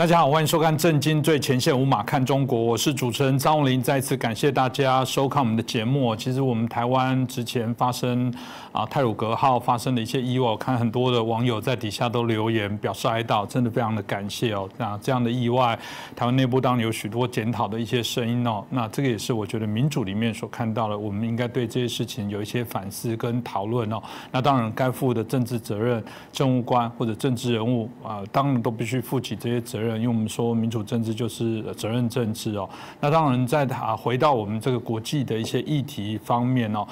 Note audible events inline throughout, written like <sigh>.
大家好，欢迎收看《震惊最前线》，无马看中国，我是主持人张红林。再次感谢大家收看我们的节目。其实我们台湾之前发生啊泰鲁格号发生的一些意外，我看很多的网友在底下都留言表示哀悼，真的非常的感谢哦。那这样的意外，台湾内部当然有许多检讨的一些声音哦。那这个也是我觉得民主里面所看到的，我们应该对这些事情有一些反思跟讨论哦。那当然该负的政治责任，政务官或者政治人物啊，当然都必须负起这些责任。因为我们说民主政治就是责任政治哦，那当然在啊回到我们这个国际的一些议题方面哦，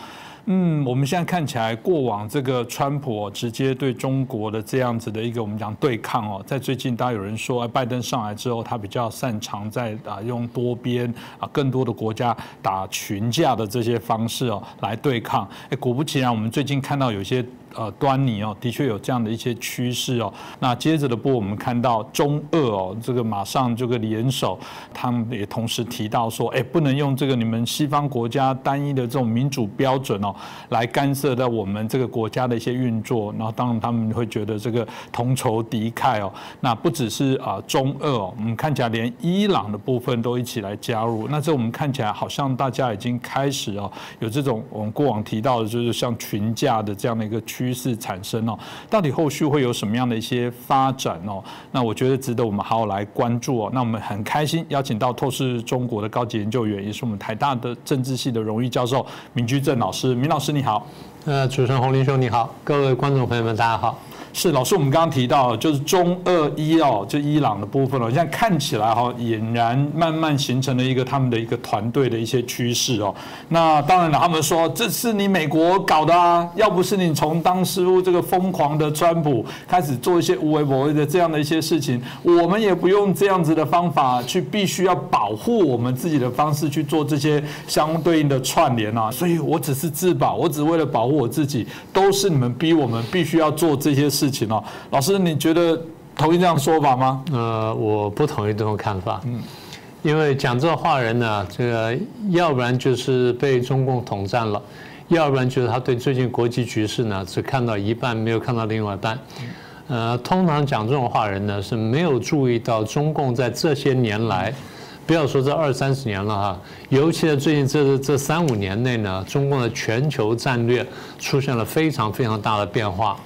嗯，我们现在看起来过往这个川普直接对中国的这样子的一个我们讲对抗哦，在最近大家有人说拜登上来之后，他比较擅长在啊用多边啊更多的国家打群架的这些方式哦来对抗，哎，果不其然，我们最近看到有些。呃，端倪哦，的确有这样的一些趋势哦。那接着的波，我们看到中俄哦，这个马上这个联手，他们也同时提到说，哎，不能用这个你们西方国家单一的这种民主标准哦，来干涉到我们这个国家的一些运作。然后当然他们会觉得这个同仇敌忾哦。那不只是啊中俄哦，我们看起来连伊朗的部分都一起来加入。那这我们看起来好像大家已经开始哦，有这种我们过往提到的，就是像群架的这样的一个。趋势产生哦，到底后续会有什么样的一些发展哦？那我觉得值得我们好好来关注哦。那我们很开心邀请到透视中国的高级研究员，也是我们台大的政治系的荣誉教授民居正老师。明老师你好，呃，主持人洪林兄你好，各位观众朋友们大家好。是老师，我们刚刚提到就是中俄伊哦，就伊朗的部分了。现在看起来哈，俨然慢慢形成了一个他们的一个团队的一些趋势哦。那当然了，他们说这是你美国搞的啊，要不是你从当时这个疯狂的川普开始做一些无为不为的这样的一些事情，我们也不用这样子的方法去必须要保护我们自己的方式去做这些相对应的串联啊。所以我只是自保，我只为了保护我自己，都是你们逼我们必须要做这些事。情哦，老师，你觉得同意这样说法吗？呃，我不同意这种看法。嗯，因为讲这话人呢，这个要不然就是被中共统战了，要不然就是他对最近国际局势呢只看到一半，没有看到另外一半。呃，通常讲这种话人呢是没有注意到中共在这些年来，不要说这二三十年了哈，尤其在最近这这三五年内呢，中共的全球战略出现了非常非常大的变化。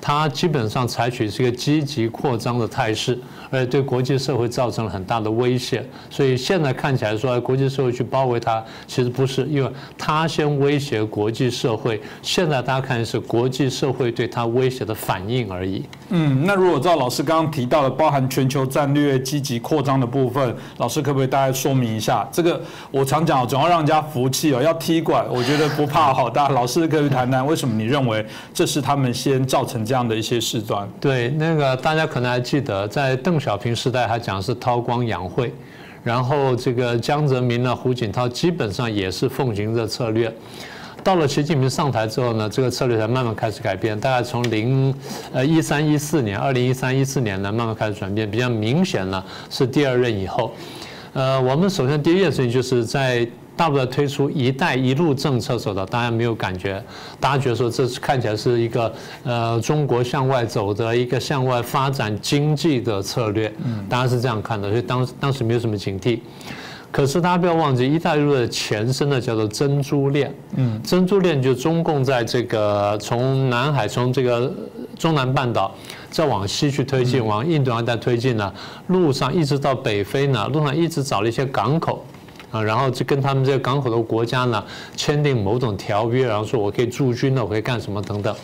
它基本上采取是一个积极扩张的态势。而且对国际社会造成了很大的威胁，所以现在看起来说国际社会去包围它，其实不是，因为它先威胁国际社会，现在大家看是国际社会对它威胁的反应而已。嗯，那如果照老师刚刚提到的，包含全球战略积极扩张的部分，老师可不可以大概说明一下？这个我常讲，总要让人家服气哦，要踢馆，我觉得不怕好。大老师可以谈谈，为什么你认为这是他们先造成这样的一些事端？对，那个大家可能还记得在邓。小平时代，他讲是韬光养晦，然后这个江泽民呢、胡锦涛基本上也是奉行这策略。到了习近平上台之后呢，这个策略才慢慢开始改变。大概从零呃一三一四年，二零一三一四年呢，慢慢开始转变。比较明显呢，是第二任以后。呃，我们首先第一件事情就是在。大陆在推出“一带一路”政策走的，大家没有感觉，大家觉得说这是看起来是一个呃中国向外走的一个向外发展经济的策略，大家是这样看的，所以当当时没有什么警惕。可是大家不要忘记，“一带一路”的前身呢叫做珍珠链，嗯，珍珠链就中共在这个从南海从这个中南半岛再往西去推进，往印度洋再推进呢，路上一直到北非呢，路上一直找了一些港口。啊，然后就跟他们这个港口的国家呢签订某种条约，然后说我可以驻军了，我可以干什么等等。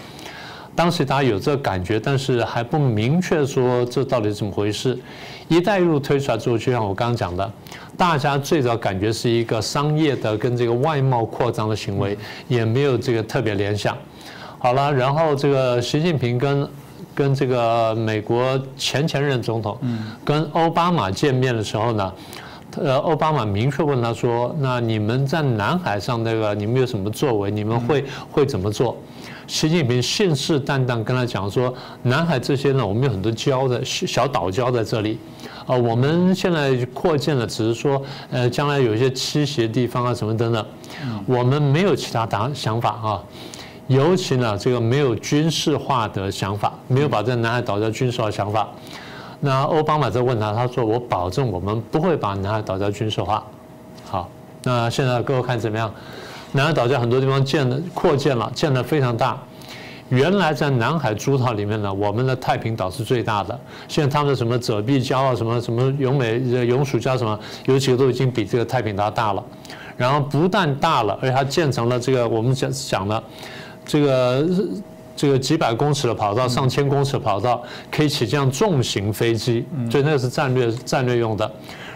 当时大家有这个感觉，但是还不明确说这到底是怎么回事。一带一路推出来之后，就像我刚刚讲的，大家最早感觉是一个商业的跟这个外贸扩张的行为，也没有这个特别联想。好了，然后这个习近平跟跟这个美国前前任总统，跟奥巴马见面的时候呢。呃，奥巴马明确问他说：“那你们在南海上那个，你们有什么作为？你们会会怎么做？”习近平信誓旦旦跟他讲说：“南海这些呢，我们有很多礁的小岛礁在这里，啊，我们现在扩建了，只是说，呃，将来有一些栖息的地方啊，什么等等，我们没有其他打想法啊，尤其呢，这个没有军事化的想法，没有把这南海岛礁军事化想法。”那奥巴马在问他，他说：“我保证我们不会把南海岛礁军事化。”好，那现在各位看怎么样？南海岛礁很多地方建的扩建了，建的非常大。原来在南海诸岛里面呢，我们的太平岛是最大的。现在他们的什么褶壁礁啊，什么什么永美永暑礁什么，有几个都已经比这个太平岛大了。然后不但大了，而且它建成了这个我们讲讲的这个这个几百公尺的跑道，上千公尺的跑道，可以起降重型飞机，所以那个是战略战略用的。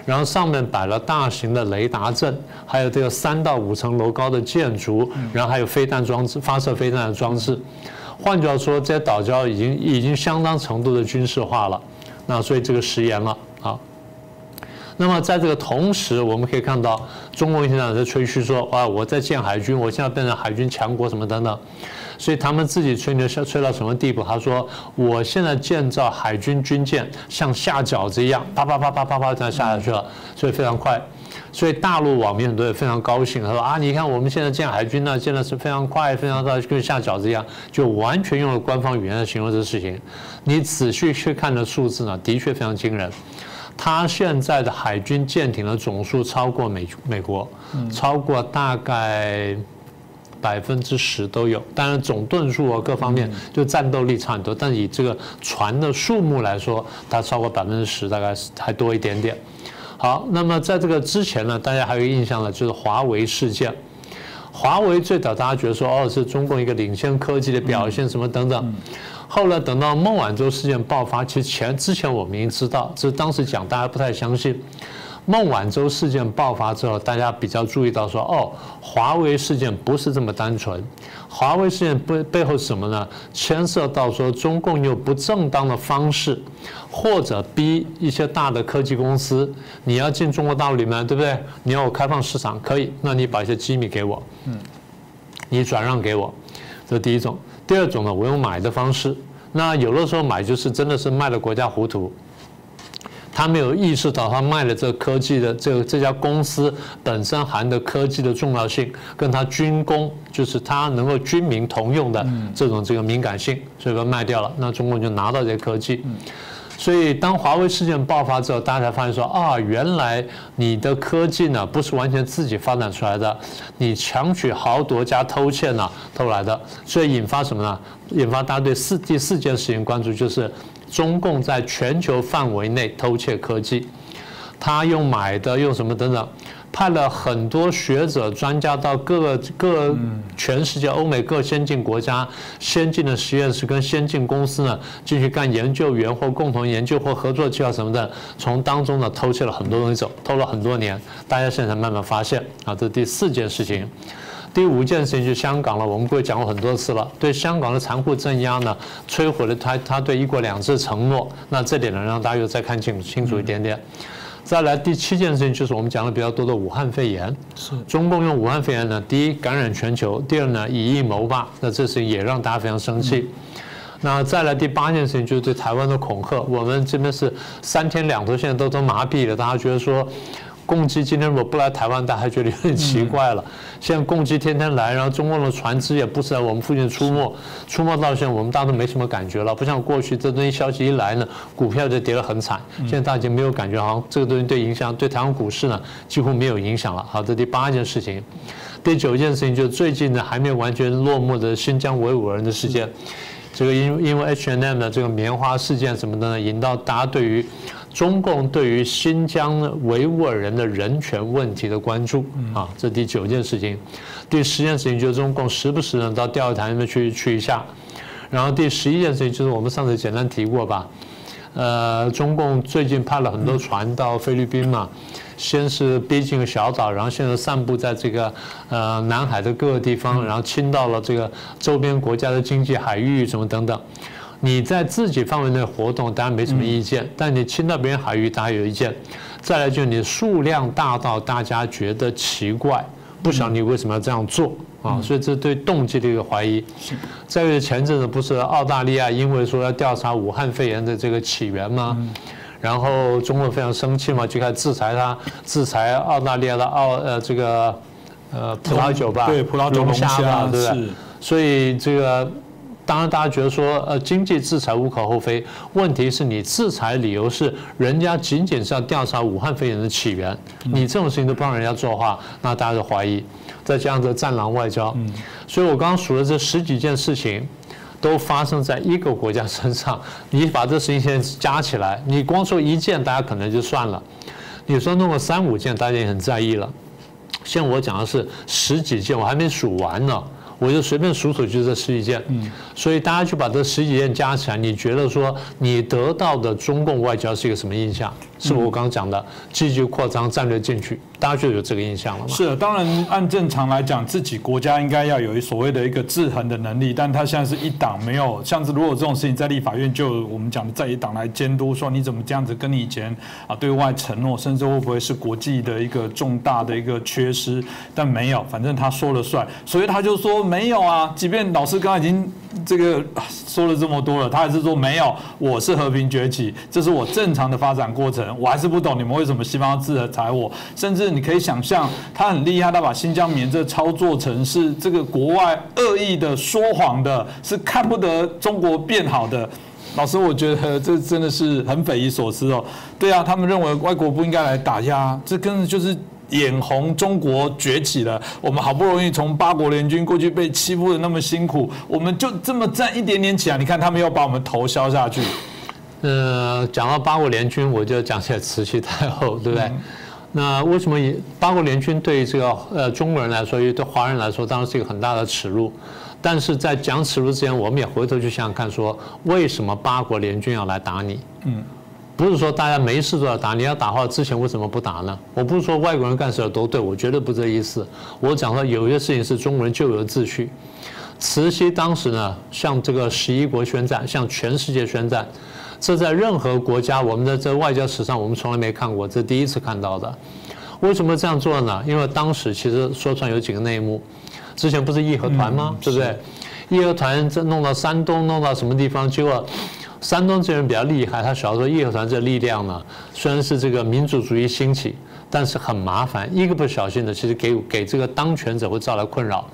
然后上面摆了大型的雷达阵，还有这个三到五层楼高的建筑，然后还有飞弹装置、发射飞弹的装置。换句话说，这些岛礁已经已经相当程度的军事化了，那所以这个食言了啊。那么在这个同时，我们可以看到，中国现在在吹嘘说，啊，我在建海军，我现在变成海军强国什么等等。所以他们自己吹牛，吹到什么地步？他说，我现在建造海军军舰像下饺子一样，啪啪啪啪啪啪这样下下去了，所以非常快。所以大陆网民很多也非常高兴，他说啊，你看我们现在建海军呢，建的是非常快，非常的跟下饺子一样，就完全用了官方语言来形容这个事情。你仔细去看的数字呢，的确非常惊人。他现在的海军舰艇的总数超过美美国，超过大概百分之十都有。当然总吨数啊各方面就战斗力差很多，但以这个船的数目来说，它超过百分之十，大概还多一点点。好，那么在这个之前呢，大家还有印象呢，就是华为事件。华为最早大家觉得说，哦，是中共一个领先科技的表现，什么等等。后来等到孟晚舟事件爆发，其实前之前我们已经知道，只是当时讲大家不太相信。孟晚舟事件爆发之后，大家比较注意到说，哦，华为事件不是这么单纯。华为事件背背后是什么呢？牵涉到说中共用不正当的方式，或者逼一些大的科技公司，你要进中国大陆里面，对不对？你要我开放市场，可以，那你把一些机密给我，嗯，你转让给我，这是第一种。第二种呢，我用买的方式，那有的时候买就是真的是卖了国家糊涂。他没有意识到，他卖了这科技的这个这家公司本身含的科技的重要性，跟他军工就是他能够军民同用的这种这个敏感性，所以说卖掉了。那中共就拿到这些科技。所以当华为事件爆发之后，大家才发现说啊，原来你的科技呢不是完全自己发展出来的，你强取豪夺加偷窃呢偷来的。所以引发什么呢？引发大家对四第四件事情关注就是。中共在全球范围内偷窃科技，他用买的，用什么等等，派了很多学者专家到各各全世界欧美各先进国家先进的实验室跟先进公司呢，进去干研究员或共同研究或合作计划什么的，从当中呢偷窃了很多东西走，偷了很多年，大家现在慢慢发现。啊，这是第四件事情。第五件事情就是香港了，我们过去讲过很多次了。对香港的残酷镇压呢，摧毁了他他对一国两制承诺。那这点呢，让大家又再看清清楚一点点。再来第七件事情就是我们讲的比较多的武汉肺炎。是。中共用武汉肺炎呢，第一感染全球，第二呢以疫谋霸。那这事情也让大家非常生气。那再来第八件事情就是对台湾的恐吓，我们这边是三天两头，现在都都麻痹了，大家觉得说。共机今天如果不来台湾，大家还觉得有点奇怪了。现在共机天天来，然后中共的船只也不是在我们附近出没，出没到现在我们大家都没什么感觉了。不像过去这东西消息一来呢，股票就跌得很惨。现在大家已经没有感觉，好像这个东西对影响对台湾股市呢几乎没有影响了。好，这第八件事情，第九件事情就是最近呢还没有完全落幕的新疆维吾尔人的事件。这个因因为 H&M 的这个棉花事件什么的呢，引到大家对于。中共对于新疆维吾尔人的人权问题的关注啊，这第九件事情。第十件事情就是中共时不时呢到钓鱼台那边去去一下。然后第十一件事情就是我们上次简单提过吧，呃，中共最近派了很多船到菲律宾嘛，先是逼近小岛，然后现在散布在这个呃南海的各个地方，然后侵到了这个周边国家的经济海域什么等等。你在自己范围内活动，当然没什么意见；但你侵到别人海域，大家有意见。再来就是你数量大到大家觉得奇怪，不晓得你为什么要这样做啊？所以这对动机的一个怀疑。再一个前阵子不是澳大利亚因为说要调查武汉肺炎的这个起源吗？然后中国非常生气嘛，就开始制裁他，制裁澳大利亚的澳呃这个呃葡萄酒吧，对葡萄酒龙虾吧，对不对？所以这个。当然大家觉得说，呃，经济制裁无可厚非，问题是你制裁理由是人家仅仅是要调查武汉肺炎的起源，你这种事情都不让人家做的话，那大家就怀疑。再加上这战狼外交，所以我刚刚数了这十几件事情，都发生在一个国家身上。<laughs> 你把这事情先加起来，你光说一件，大家可能就算了；你说弄个三五件，大家也很在意了。像我讲的是十几件，我还没数完呢，我就随便数数就这十几件。嗯，所以大家就把这十几件加起来，你觉得说你得到的中共外交是一个什么印象？是我刚刚讲的积极扩张、战略进取。大家就有这个印象了吗？是，当然按正常来讲，自己国家应该要有所谓的一个制衡的能力，但他现在是一党没有，像是如果这种事情在立法院，就我们讲的在一党来监督，说你怎么这样子跟你以前啊对外承诺，甚至会不会是国际的一个重大的一个缺失？但没有，反正他说了算，所以他就说没有啊。即便老师刚刚已经这个说了这么多了，他还是说没有，我是和平崛起，这是我正常的发展过程，我还是不懂你们为什么西方要制裁我，甚至。你可以想象，他很厉害，他把新疆棉这操作成是这个国外恶意的说谎的，是看不得中国变好的。老师，我觉得这真的是很匪夷所思哦。对啊，他们认为外国不应该来打压，这根本就是眼红中国崛起了。我们好不容易从八国联军过去被欺负的那么辛苦，我们就这么站一点点起来，你看他们又把我们头削下去。呃，讲到八国联军，我就讲起来慈禧太后，对不对？那为什么八国联军对这个呃中国人来说，对华人来说，当然是一个很大的耻辱。但是在讲耻辱之前，我们也回头去想想看，说为什么八国联军要来打你？嗯，不是说大家没事都要打，你要打话之前为什么不打呢？我不是说外国人干事都对，我绝对不这意思。我讲说有些事情是中国人就有秩序。慈禧当时呢，向这个十一国宣战，向全世界宣战。这在任何国家，我们的这外交史上，我们从来没看过，这第一次看到的。为什么这样做呢？因为当时其实说出来有几个内幕。之前不是义和团吗？对不对？义和团这弄到山东，弄到什么地方？结果山东这人比较厉害，他晓得说义和团这力量呢，虽然是这个民族主义兴起，但是很麻烦，一个不小心的，其实给给这个当权者会造来困扰。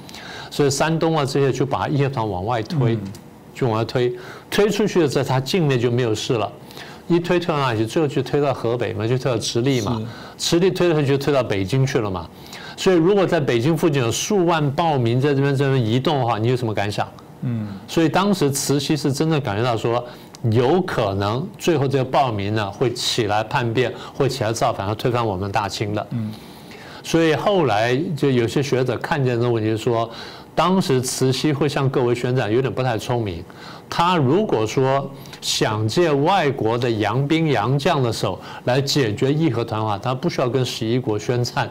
所以山东啊这些就把义和团往外推。就往外推，推出去的在他境内就没有事了，一推推到哪里去？最后就推到河北嘛，就推到直隶嘛，直隶推了就推到北京去了嘛。所以如果在北京附近有数万暴民在这边这边移动的话，你有什么感想？嗯，所以当时慈禧是真的感觉到说，有可能最后这个暴民呢会起来叛变，会起来造反，要推翻我们大清的。嗯，所以后来就有些学者看见这个问题说。当时慈禧会向各位宣战，有点不太聪明。他如果说想借外国的洋兵洋将的手来解决义和团的话，他不需要跟十一国宣战，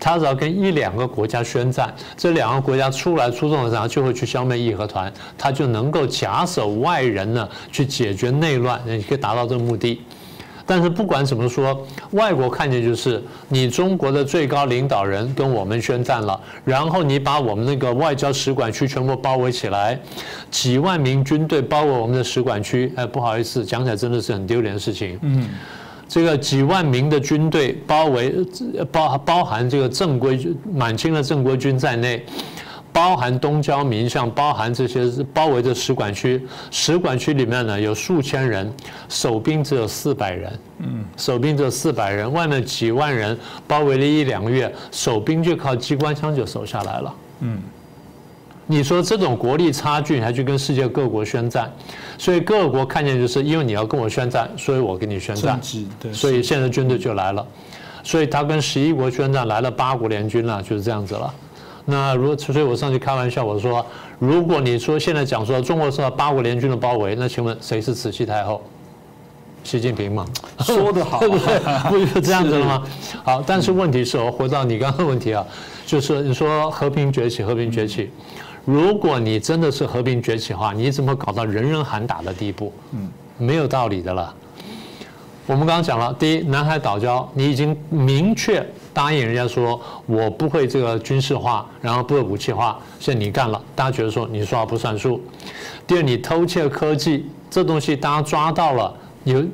他只要跟一两个国家宣战，这两个国家出来出动的时候，就会去消灭义和团，他就能够假手外人呢，去解决内乱，你可以达到这个目的。但是不管怎么说，外国看见就是你中国的最高领导人跟我们宣战了，然后你把我们那个外交使馆区全部包围起来，几万名军队包围我们的使馆区。哎，不好意思，讲起来真的是很丢脸的事情。嗯，这个几万名的军队包围，包包含这个正规满清的正规军在内。包含东交民巷，包含这些包围着使馆区，使馆区里面呢有数千人，守兵只有四百人，嗯，守兵只有四百人，外面几万人包围了一两个月，守兵就靠机关枪就守下来了，嗯，你说这种国力差距，还去跟世界各国宣战，所以各国看见就是因为你要跟我宣战，所以我跟你宣战，所以现在军队就来了，所以他跟十一国宣战，来了八国联军了，就是这样子了。那如果所以，我上去开玩笑，我说，如果你说现在讲说中国受到八国联军的包围，那请问谁是慈禧太后？习近平嘛？说得好，<laughs> 对不对？<laughs> 不就这样子了吗？好，但是问题是，我回到你刚刚的问题啊，就是你说和平崛起，和平崛起，如果你真的是和平崛起的话，你怎么搞到人人喊打的地步？嗯，没有道理的了。我们刚刚讲了，第一，南海岛礁，你已经明确。答应人家说，我不会这个军事化，然后不会武器化，现在你干了，大家觉得说你说话不算数。第二，你偷窃科技，这东西大家抓到了，有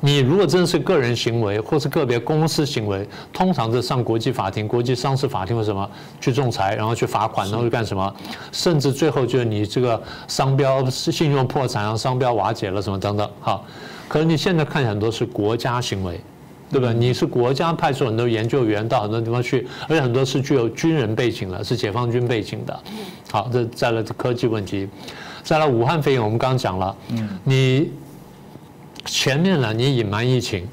你如果真的是个人行为或是个别公司行为，通常是上国际法庭、国际商事法庭或什么去仲裁，然后去罚款，然后去干什么？甚至最后就是你这个商标信用破产，商标瓦解了什么等等。好，可是你现在看很多是国家行为，对吧？你是国家派出很多研究员到很多地方去，而且很多是具有军人背景的，是解放军背景的。好，这再来科技问题，再来武汉肺炎，我们刚刚讲了，嗯，你。前面呢，你隐瞒疫情，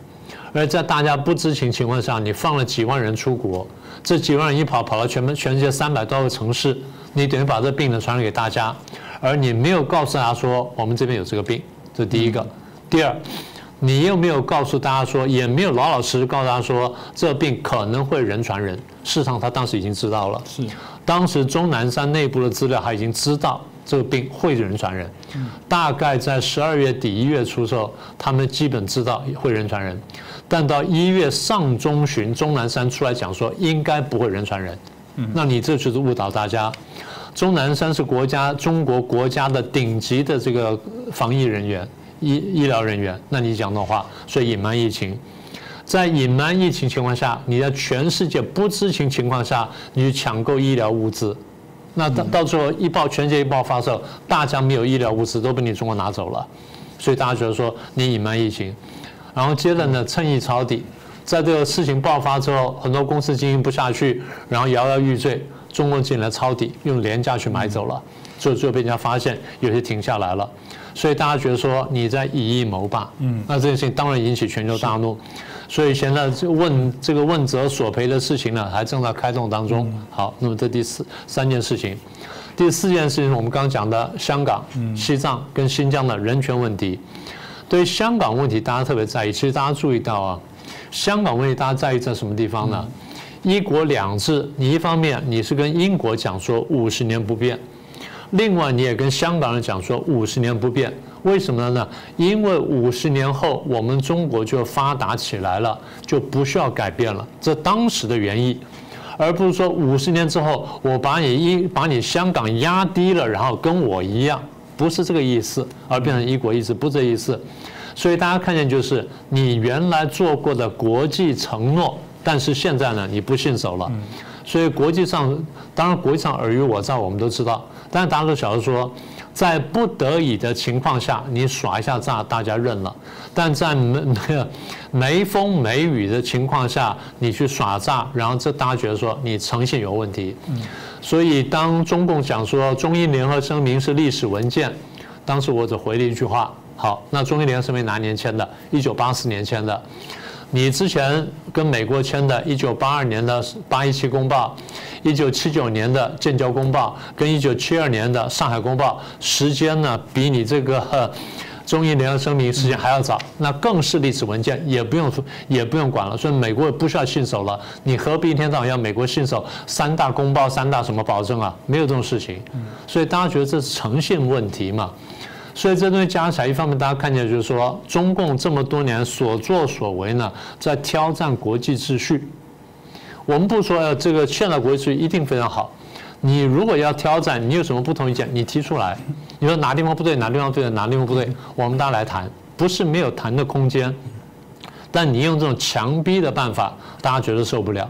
而在大家不知情情况下，你放了几万人出国，这几万人一跑跑到全全世界三百多个城市，你等于把这病呢传染给大家，而你没有告诉大家说我们这边有这个病，这第一个。第二，你又没有告诉大家说，也没有老老实实告诉大家说这病可能会人传人。事实上，他当时已经知道了。是，当时钟南山内部的资料他已经知道。这个病会人传人，大概在十二月底一月初时候，他们基本知道会人传人，但到一月上中旬，钟南山出来讲说应该不会人传人，那你这就是误导大家。钟南山是国家中国国家的顶级的这个防疫人员、医医疗人员，那你讲的话，所以隐瞒疫情，在隐瞒疫情情况下，你在全世界不知情情况下，你去抢购医疗物资。那到到最后一爆全世界一爆发的时候，大家没有医疗物资都被你中国拿走了，所以大家觉得说你隐瞒疫情，然后接着呢趁意抄底，在这个事情爆发之后，很多公司经营不下去，然后摇摇欲坠，中国进来抄底，用廉价去买走了，最后最后被人家发现，有些停下来了，所以大家觉得说你在以夷谋霸，嗯，那这件事情当然引起全球大怒。所以现在这问这个问责索赔的事情呢，还正在开动当中。好，那么这第四三件事情，第四件事情我们刚刚讲的香港、西藏跟新疆的人权问题。对于香港问题，大家特别在意。其实大家注意到啊，香港问题大家在意在什么地方呢？一国两制，你一方面你是跟英国讲说五十年不变，另外你也跟香港人讲说五十年不变。为什么呢？因为五十年后我们中国就发达起来了，就不需要改变了。这当时的原意，而不是说五十年之后我把你一把你香港压低了，然后跟我一样，不是这个意思，而变成一国一制，不这意思。所以大家看见就是你原来做过的国际承诺，但是现在呢你不信守了。所以国际上，当然国际上尔虞我诈我们都知道，但大家都晓得说。在不得已的情况下，你耍一下诈，大家认了；但在没没有没风没雨的情况下，你去耍诈，然后这大家觉得说你诚信有问题。所以当中共讲说中英联合声明是历史文件，当时我只回了一句话：好，那中英联合声明哪年签的？一九八四年签的。你之前跟美国签的1982年的八一七公报，1979年的建交公报，跟1972年的上海公报，时间呢比你这个 <laughs> 中英联合声明时间还要早，那更是历史文件，也不用也不用管了，所以美国不需要信守了。你何必一天到晚要美国信守三大公报、三大什么保证啊？没有这种事情，所以大家觉得这是诚信问题嘛？所以这东西加起来，一方面大家看见就是说，中共这么多年所作所为呢，在挑战国际秩序。我们不说这个现在国际秩序一定非常好，你如果要挑战，你有什么不同意见，你提出来。你说哪地方不对，哪地方对，哪地方不对，我们大家来谈，不是没有谈的空间。但你用这种强逼的办法，大家觉得受不了。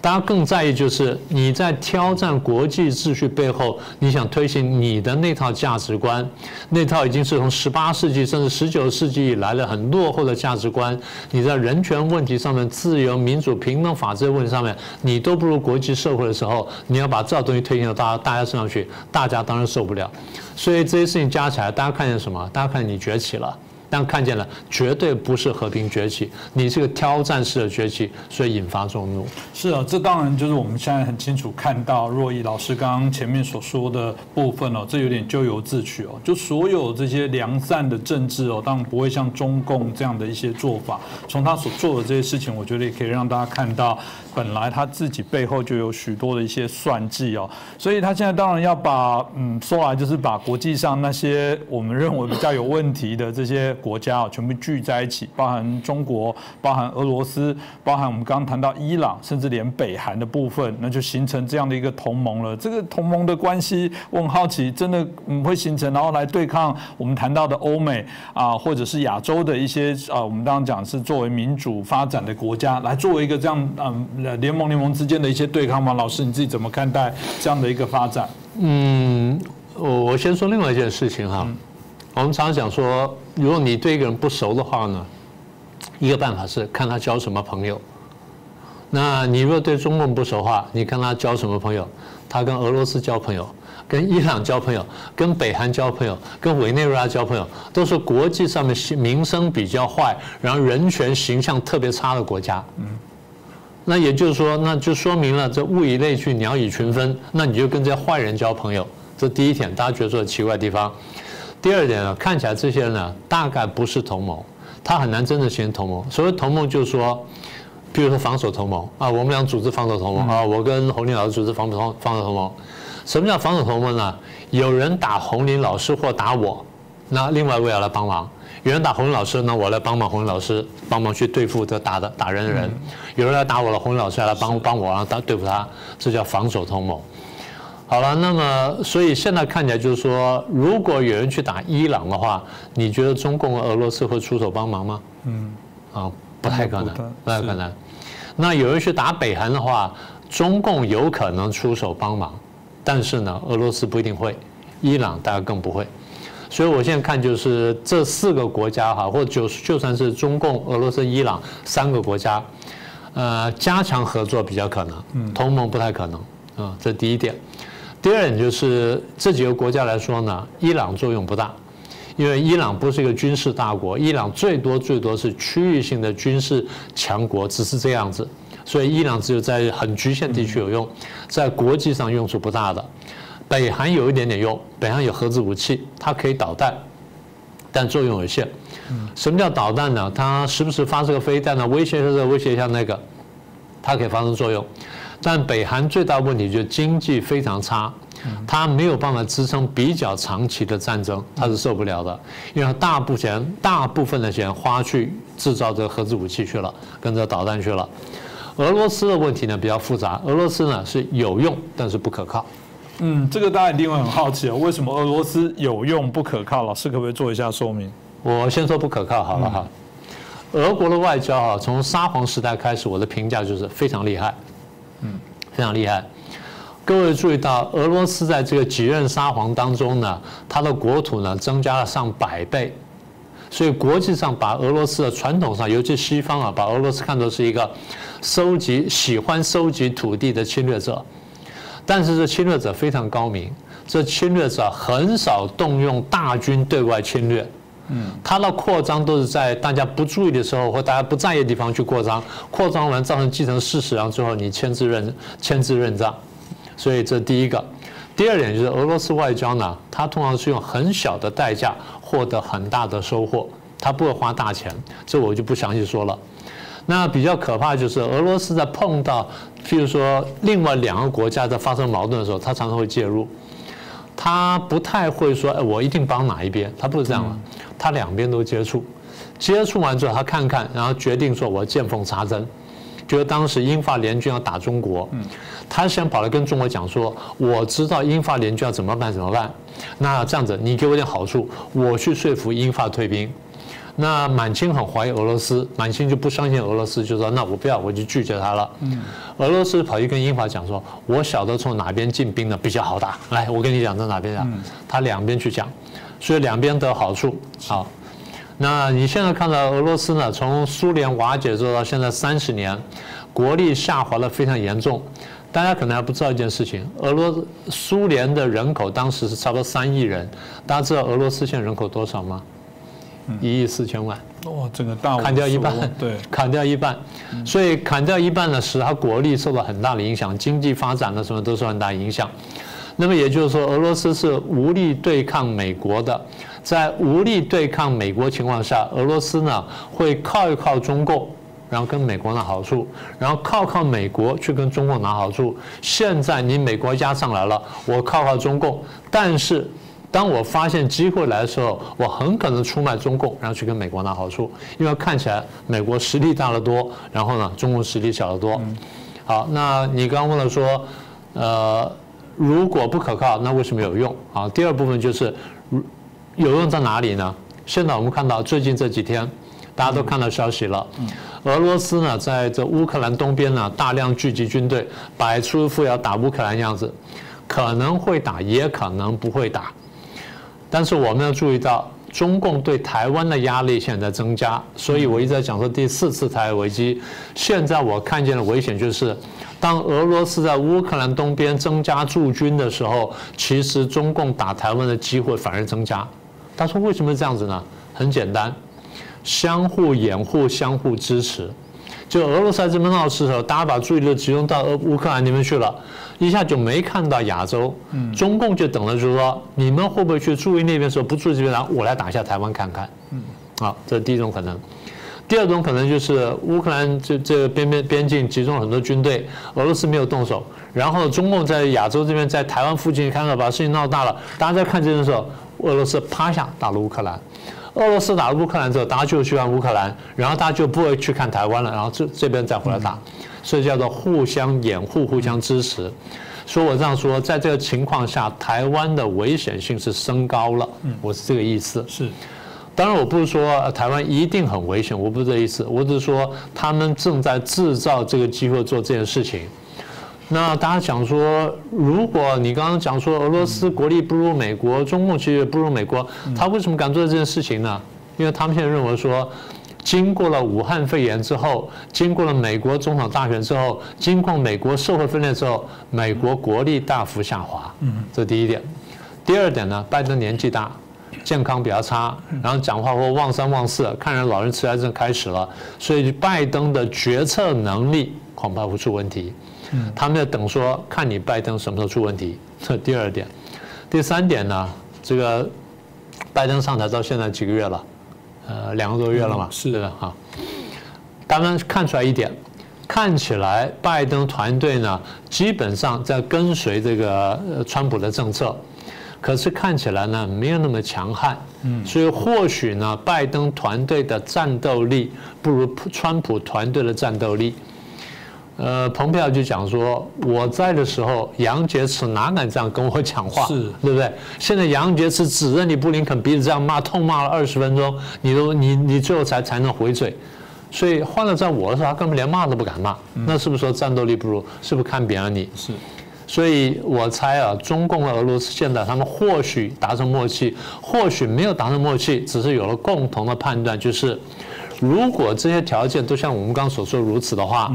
大家更在意就是你在挑战国际秩序背后，你想推行你的那套价值观，那套已经是从十八世纪甚至十九世纪以来的很落后的价值观。你在人权问题上面、自由、民主、平等、法治问题上面，你都不如国际社会的时候，你要把这套东西推行到大大家身上去，大家当然受不了。所以这些事情加起来，大家看见什么？大家看你崛起了。但看见了，绝对不是和平崛起，你是个挑战式的崛起，所以引发众怒。是啊，这当然就是我们现在很清楚看到若毅老师刚刚前面所说的部分哦，这有点咎由自取哦。就所有这些良善的政治哦，当然不会像中共这样的一些做法。从他所做的这些事情，我觉得也可以让大家看到，本来他自己背后就有许多的一些算计哦。所以他现在当然要把，嗯，说来就是把国际上那些我们认为比较有问题的这些。国家啊，全部聚在一起，包含中国、包含俄罗斯、包含我们刚刚谈到伊朗，甚至连北韩的部分，那就形成这样的一个同盟了。这个同盟的关系，我很好奇，真的嗯会形成，然后来对抗我们谈到的欧美啊，或者是亚洲的一些啊，我们刚刚讲是作为民主发展的国家，来作为一个这样嗯联盟联盟之间的一些对抗吗？老师你自己怎么看待这样的一个发展？嗯，我我先说另外一件事情哈。我们常常讲说，如果你对一个人不熟的话呢，一个办法是看他交什么朋友。那你如果对中共不熟的话，你看他交什么朋友？他跟俄罗斯交朋友，跟伊朗交朋友，跟北韩交朋友，跟委内瑞拉交朋友，都是国际上面名声比较坏，然后人权形象特别差的国家。嗯。那也就是说，那就说明了这物以类聚，鸟以群分。那你就跟这些坏人交朋友，这第一点，大家觉得说奇怪的地方。第二点呢，看起来这些人呢，大概不是同盟，他很难真的形成同盟。所谓同盟，就是说，比如说防守同盟啊，我们俩组织防守同盟啊，我跟红林老师组织防守防守同盟。什么叫防守同盟呢？有人打红林老师或打我，那另外一位要来帮忙。有人打红林老师，那我来帮忙红林老师，帮忙去对付这打的打人的人。有人来打我了，红林老师要来帮帮我，然后打对付他，这叫防守同盟。好了，那么所以现在看起来就是说，如果有人去打伊朗的话，你觉得中共和俄罗斯会出手帮忙吗？嗯，啊，不太可能，不太可能。那有人去打北韩的话，中共有可能出手帮忙，但是呢，俄罗斯不一定会，伊朗大概更不会。所以我现在看就是这四个国家哈，或者就就算是中共、俄罗斯、伊朗三个国家，呃，加强合作比较可能，同盟不太可能啊，这第一点。第二点就是这几个国家来说呢，伊朗作用不大，因为伊朗不是一个军事大国，伊朗最多最多是区域性的军事强国，只是这样子，所以伊朗只有在很局限地区有用，在国际上用处不大的。北韩有一点点用，北韩有核子武器，它可以导弹，但作用有限。什么叫导弹呢？它时不时发射个飞弹呢，威胁这个，威胁一下那个，它可以发生作用。但北韩最大问题就是经济非常差，它没有办法支撑比较长期的战争，它是受不了的，因为大部分大部分的钱花去制造这个核子武器去了，跟着导弹去了。俄罗斯的问题呢比较复杂，俄罗斯呢是有用，但是不可靠。嗯，这个大家一定会很好奇哦，为什么俄罗斯有用不可靠？老师可不可以做一下说明？我先说不可靠好了哈。俄国的外交啊，从沙皇时代开始，我的评价就是非常厉害。嗯，非常厉害。各位注意到，俄罗斯在这个几任沙皇当中呢，它的国土呢增加了上百倍，所以国际上把俄罗斯的传统上，尤其西方啊，把俄罗斯看作是一个收集、喜欢收集土地的侵略者。但是这侵略者非常高明，这侵略者很少动用大军对外侵略。嗯，它的扩张都是在大家不注意的时候或大家不在意的地方去扩张，扩张完造成既成事实，然后最后你签字认签字认账，所以这第一个。第二点就是俄罗斯外交呢，它通常是用很小的代价获得很大的收获，它不会花大钱，这我就不详细说了。那比较可怕就是俄罗斯在碰到譬如说另外两个国家在发生矛盾的时候，它常常会介入。他不太会说，哎，我一定帮哪一边，他不是这样的，他两边都接触，接触完之后他看看，然后决定说，我见缝插针。觉得当时英法联军要打中国，他先跑来跟中国讲说，我知道英法联军要怎么办怎么办，那这样子你给我点好处，我去说服英法退兵。那满清很怀疑俄罗斯，满清就不相信俄罗斯，就说那我不要，我就拒绝他了。俄罗斯跑去跟英法讲说，我晓得从哪边进兵呢比较好打，来，我跟你讲在哪边讲，他两边去讲，所以两边得好处。好，那你现在看到俄罗斯呢，从苏联瓦解之后到现在三十年，国力下滑的非常严重。大家可能还不知道一件事情，俄罗苏联的人口当时是差不多三亿人，大家知道俄罗斯现在人口多少吗？一亿四千万，哇，整个大 <laughs> 砍掉一半，对，砍掉一半，所以砍掉一半呢，使它国力受到很大的影响，经济发展的什么都受很大影响。那么也就是说，俄罗斯是无力对抗美国的，在无力对抗美国情况下，俄罗斯呢会靠一靠中共，然后跟美国拿好处，然后靠靠美国去跟中共拿好处。现在你美国压上来了，我靠靠中共，但是。当我发现机会来的时候，我很可能出卖中共，然后去跟美国拿好处，因为看起来美国实力大得多，然后呢，中共实力小得多。好，那你刚刚问了说，呃，如果不可靠，那为什么有用？啊，第二部分就是，有用在哪里呢？现在我们看到最近这几天，大家都看到消息了，俄罗斯呢在这乌克兰东边呢大量聚集军队，摆出一副要打乌克兰样子，可能会打，也可能不会打。但是我们要注意到，中共对台湾的压力现在增加，所以我一直在讲说第四次台海危机。现在我看见的危险就是，当俄罗斯在乌克兰东边增加驻军的时候，其实中共打台湾的机会反而增加。他说为什么这样子呢？很简单，相互掩护，相互支持。就俄罗斯在这边闹事的时候，大家把注意力集中到俄乌克兰那边去了，一下就没看到亚洲。中共就等着，就是说你们会不会去注意那边？说不注意这边，然后我来打一下台湾看看。嗯，好，这是第一种可能。第二种可能就是乌克兰这这边边边境集中了很多军队，俄罗斯没有动手，然后中共在亚洲这边，在台湾附近看到把事情闹大了，大家在看这的时候，俄罗斯趴下打了乌克兰。俄罗斯打了乌克兰之后，大家就去看乌克兰，然后大家就不会去看台湾了，然后这这边再回来打，所以叫做互相掩护、互相支持。所以我这样说，在这个情况下，台湾的危险性是升高了。嗯，我是这个意思。是，当然我不是说台湾一定很危险，我不是这意思，我只是说他们正在制造这个机会做这件事情。那大家讲说，如果你刚刚讲说俄罗斯国力不如美国，中共其实也不如美国，他为什么敢做这件事情呢？因为他们现在认为说，经过了武汉肺炎之后，经过了美国总统大选之后，经过美国社会分裂之后，美国国力大幅下滑。嗯，这第一点。第二点呢，拜登年纪大，健康比较差，然后讲话或忘三忘四，看人老人痴呆症开始了，所以拜登的决策能力恐怕会出问题。他们在等说，看你拜登什么时候出问题。<laughs> 这第二点，第三点呢？这个拜登上台到现在几个月了？呃，两个多月了嘛。是的哈。当然看出来一点，看起来拜登团队呢，基本上在跟随这个川普的政策，可是看起来呢，没有那么强悍。嗯。所以或许呢，拜登团队的战斗力不如川普团队的战斗力。呃，蓬佩奥就讲说，我在的时候，杨洁篪哪敢这样跟我讲话，是对不对？现在杨洁篪指着你布林肯鼻子这样骂，痛骂了二十分钟，你都你你最后才才能回嘴，所以换了在我的时候，他根本连骂都不敢骂，那是不是说战斗力不如？是不是看扁了你？是，所以我猜啊，中共和俄罗斯现在他们或许达成默契，或许没有达成默契，只是有了共同的判断，就是如果这些条件都像我们刚刚所说如此的话。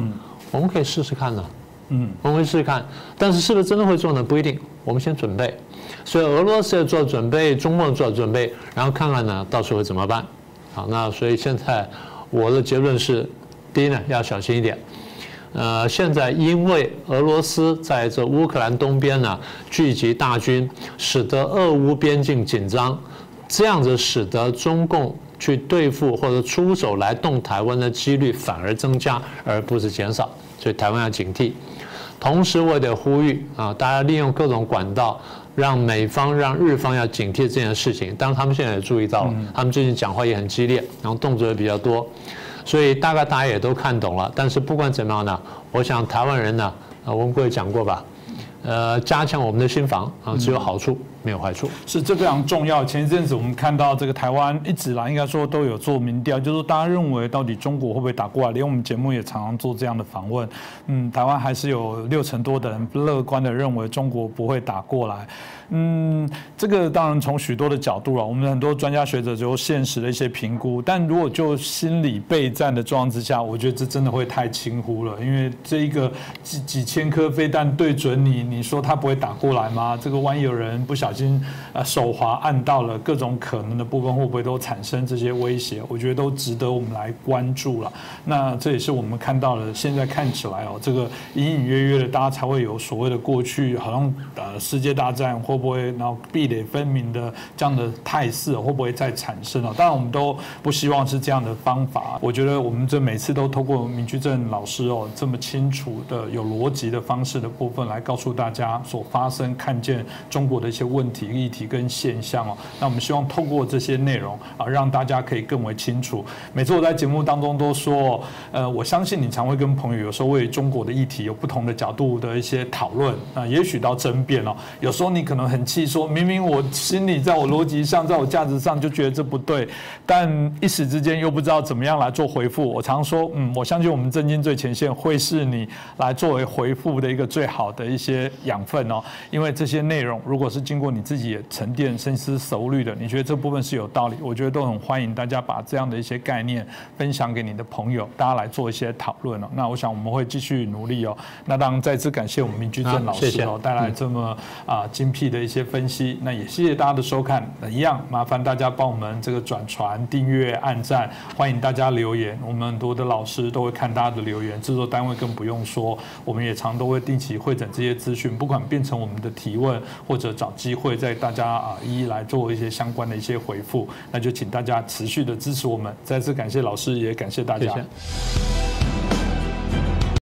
我们可以试试看呢，嗯，我们会试试看，但是是不是真的会做呢？不一定。我们先准备，所以俄罗斯要做准备，中共做准备，然后看看呢，到时候会怎么办？好，那所以现在我的结论是，第一呢，要小心一点。呃，现在因为俄罗斯在这乌克兰东边呢聚集大军，使得俄乌边境紧张，这样子使得中共。去对付或者出手来动台湾的几率反而增加，而不是减少，所以台湾要警惕。同时，我也得呼吁啊，大家利用各种管道，让美方、让日方要警惕这件事情。当然，他们现在也注意到了，他们最近讲话也很激烈，然后动作也比较多，所以大概大家也都看懂了。但是不管怎么样呢，我想台湾人呢，啊，我们各位讲过吧。呃，加强我们的心防啊，只有好处没有坏处。是，这非常重要。前一阵子我们看到这个台湾一直来，应该说都有做民调，就是大家认为到底中国会不会打过来？连我们节目也常常做这样的访问。嗯，台湾还是有六成多的人乐观的认为中国不会打过来。嗯，这个当然从许多的角度了，我们很多专家学者就现实的一些评估。但如果就心理备战的状况之下，我觉得这真的会太轻忽了，因为这一个几几千颗飞弹对准你，你说他不会打过来吗？这个万一有人不小心呃手滑按到了，各种可能的部分会不会都产生这些威胁？我觉得都值得我们来关注了。那这也是我们看到了，现在看起来哦，这个隐隐约约的，大家才会有所谓的过去好像呃世界大战会不会，然后壁垒分明的这样的态势会不会再产生啊？当然，我们都不希望是这样的方法。我觉得我们这每次都透过明居正老师哦这么清楚的、有逻辑的方式的部分来告诉大家所发生、看见中国的一些问问题、议题跟现象哦。那我们希望透过这些内容啊，让大家可以更为清楚。每次我在节目当中都说，呃，我相信你常会跟朋友有时候为中国的议题有不同的角度的一些讨论啊，也许到争辩哦。有时候你可能很气，说明明我心里在我逻辑上，在我价值上就觉得这不对，但一时之间又不知道怎么样来做回复。我常说，嗯，我相信我们震惊最前线会是你来作为回复的一个最好的一些养分哦，因为这些内容如果是经过你自己也沉淀、深思熟虑的，你觉得这部分是有道理，我觉得都很欢迎大家把这样的一些概念分享给你的朋友，大家来做一些讨论哦。那我想我们会继续努力哦。那当然再次感谢我们明居正老师哦，带来这么啊精辟的一些分析。那也谢谢大家的收看，一样麻烦大家帮我们这个转传、订阅、按赞，欢迎大家留言，我们很多的老师都会看大家的留言，制作单位更不用说，我们也常都会定期会诊这些资讯，不管变成我们的提问，或者找机会在大家啊一一来做一些相关的一些回复，那就请大家持续的支持我们。再次感谢老师，也感谢大家。